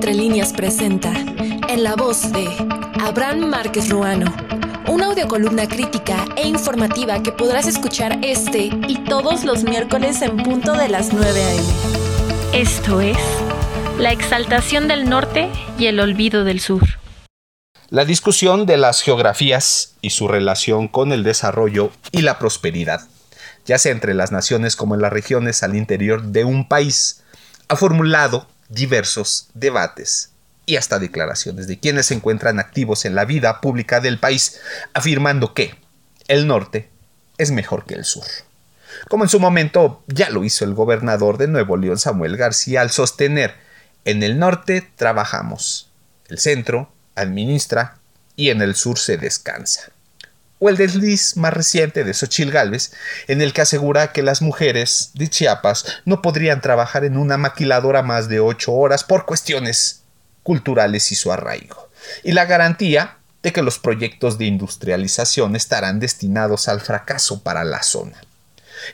Entre líneas presenta, en la voz de Abraham Márquez Ruano, una audiocolumna crítica e informativa que podrás escuchar este y todos los miércoles en punto de las 9 a.m. Esto es La exaltación del norte y el olvido del sur. La discusión de las geografías y su relación con el desarrollo y la prosperidad, ya sea entre las naciones como en las regiones al interior de un país, ha formulado diversos debates y hasta declaraciones de quienes se encuentran activos en la vida pública del país, afirmando que el norte es mejor que el sur. Como en su momento ya lo hizo el gobernador de Nuevo León, Samuel García, al sostener, en el norte trabajamos, el centro administra y en el sur se descansa o el desliz más reciente de Xochil Gálvez, en el que asegura que las mujeres de Chiapas no podrían trabajar en una maquiladora más de ocho horas por cuestiones culturales y su arraigo, y la garantía de que los proyectos de industrialización estarán destinados al fracaso para la zona.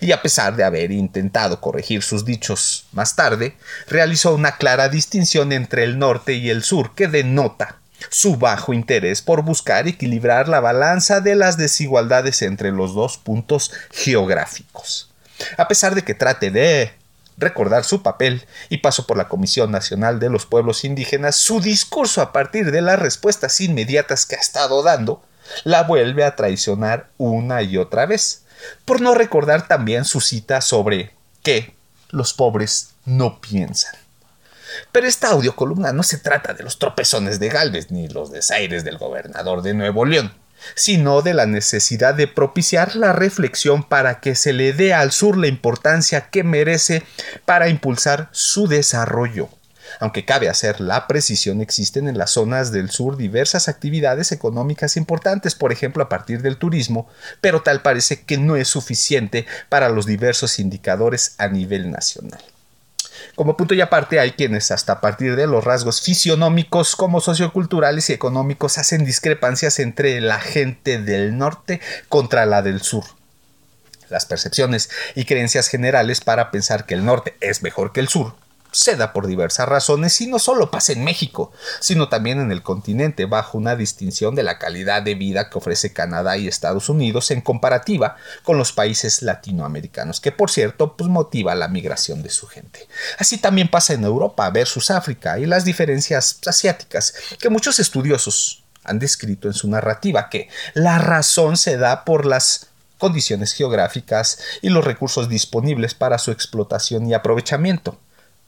Y a pesar de haber intentado corregir sus dichos más tarde, realizó una clara distinción entre el norte y el sur que denota su bajo interés por buscar equilibrar la balanza de las desigualdades entre los dos puntos geográficos. A pesar de que trate de recordar su papel y paso por la Comisión Nacional de los Pueblos Indígenas, su discurso a partir de las respuestas inmediatas que ha estado dando, la vuelve a traicionar una y otra vez, por no recordar también su cita sobre que los pobres no piensan. Pero esta audiocolumna no se trata de los tropezones de Galvez ni los desaires del gobernador de Nuevo León, sino de la necesidad de propiciar la reflexión para que se le dé al sur la importancia que merece para impulsar su desarrollo. Aunque cabe hacer la precisión, existen en las zonas del sur diversas actividades económicas importantes, por ejemplo a partir del turismo, pero tal parece que no es suficiente para los diversos indicadores a nivel nacional. Como punto y aparte hay quienes hasta a partir de los rasgos fisionómicos como socioculturales y económicos hacen discrepancias entre la gente del norte contra la del sur. Las percepciones y creencias generales para pensar que el norte es mejor que el sur se da por diversas razones y no solo pasa en México, sino también en el continente bajo una distinción de la calidad de vida que ofrece Canadá y Estados Unidos en comparativa con los países latinoamericanos, que por cierto pues motiva la migración de su gente. Así también pasa en Europa versus África y las diferencias asiáticas que muchos estudiosos han descrito en su narrativa que la razón se da por las condiciones geográficas y los recursos disponibles para su explotación y aprovechamiento.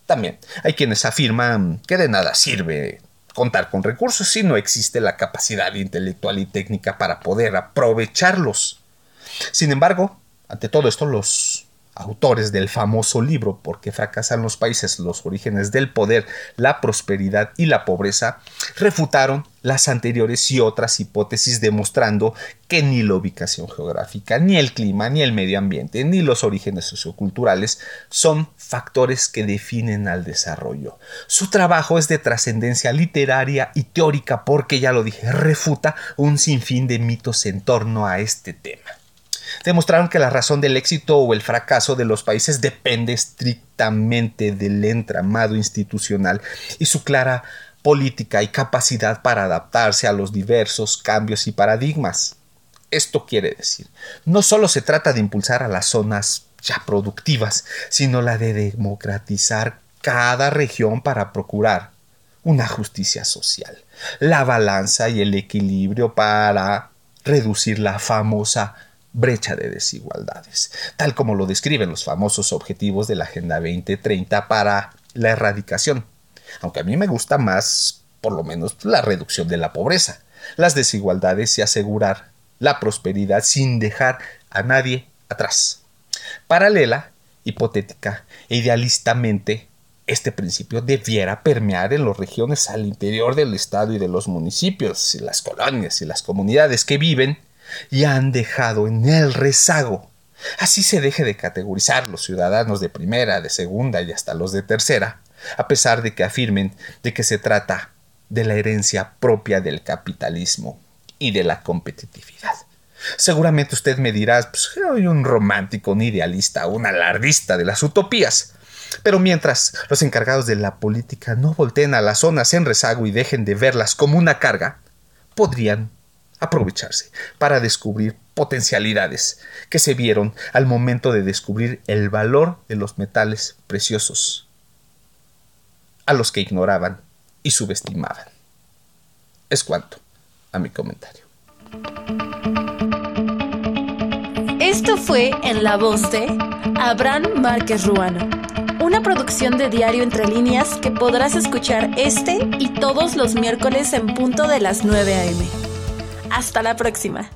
También hay quienes afirman que de nada sirve contar con recursos si no existe la capacidad intelectual y técnica para poder aprovecharlos. Sin embargo, ante todo esto, los autores del famoso libro ¿Por qué fracasan los países? Los orígenes del poder, la prosperidad y la pobreza, refutaron las anteriores y otras hipótesis demostrando que ni la ubicación geográfica, ni el clima, ni el medio ambiente, ni los orígenes socioculturales son factores que definen al desarrollo. Su trabajo es de trascendencia literaria y teórica porque, ya lo dije, refuta un sinfín de mitos en torno a este tema demostraron que la razón del éxito o el fracaso de los países depende estrictamente del entramado institucional y su clara política y capacidad para adaptarse a los diversos cambios y paradigmas. Esto quiere decir, no solo se trata de impulsar a las zonas ya productivas, sino la de democratizar cada región para procurar una justicia social, la balanza y el equilibrio para reducir la famosa brecha de desigualdades, tal como lo describen los famosos objetivos de la Agenda 2030 para la erradicación. Aunque a mí me gusta más, por lo menos, la reducción de la pobreza, las desigualdades y asegurar la prosperidad sin dejar a nadie atrás. Paralela, hipotética e idealistamente, este principio debiera permear en las regiones al interior del Estado y de los municipios, y las colonias y las comunidades que viven y han dejado en el rezago. Así se deje de categorizar los ciudadanos de primera, de segunda y hasta los de tercera, a pesar de que afirmen de que se trata de la herencia propia del capitalismo y de la competitividad. Seguramente usted me dirá, pues soy un romántico, un idealista, un alardista de las utopías. Pero mientras los encargados de la política no volteen a las zonas en rezago y dejen de verlas como una carga, podrían aprovecharse para descubrir potencialidades que se vieron al momento de descubrir el valor de los metales preciosos, a los que ignoraban y subestimaban. Es cuanto a mi comentario. Esto fue en la voz de Abraham Márquez Ruano, una producción de Diario Entre Líneas que podrás escuchar este y todos los miércoles en punto de las 9 a.m. Hasta la próxima.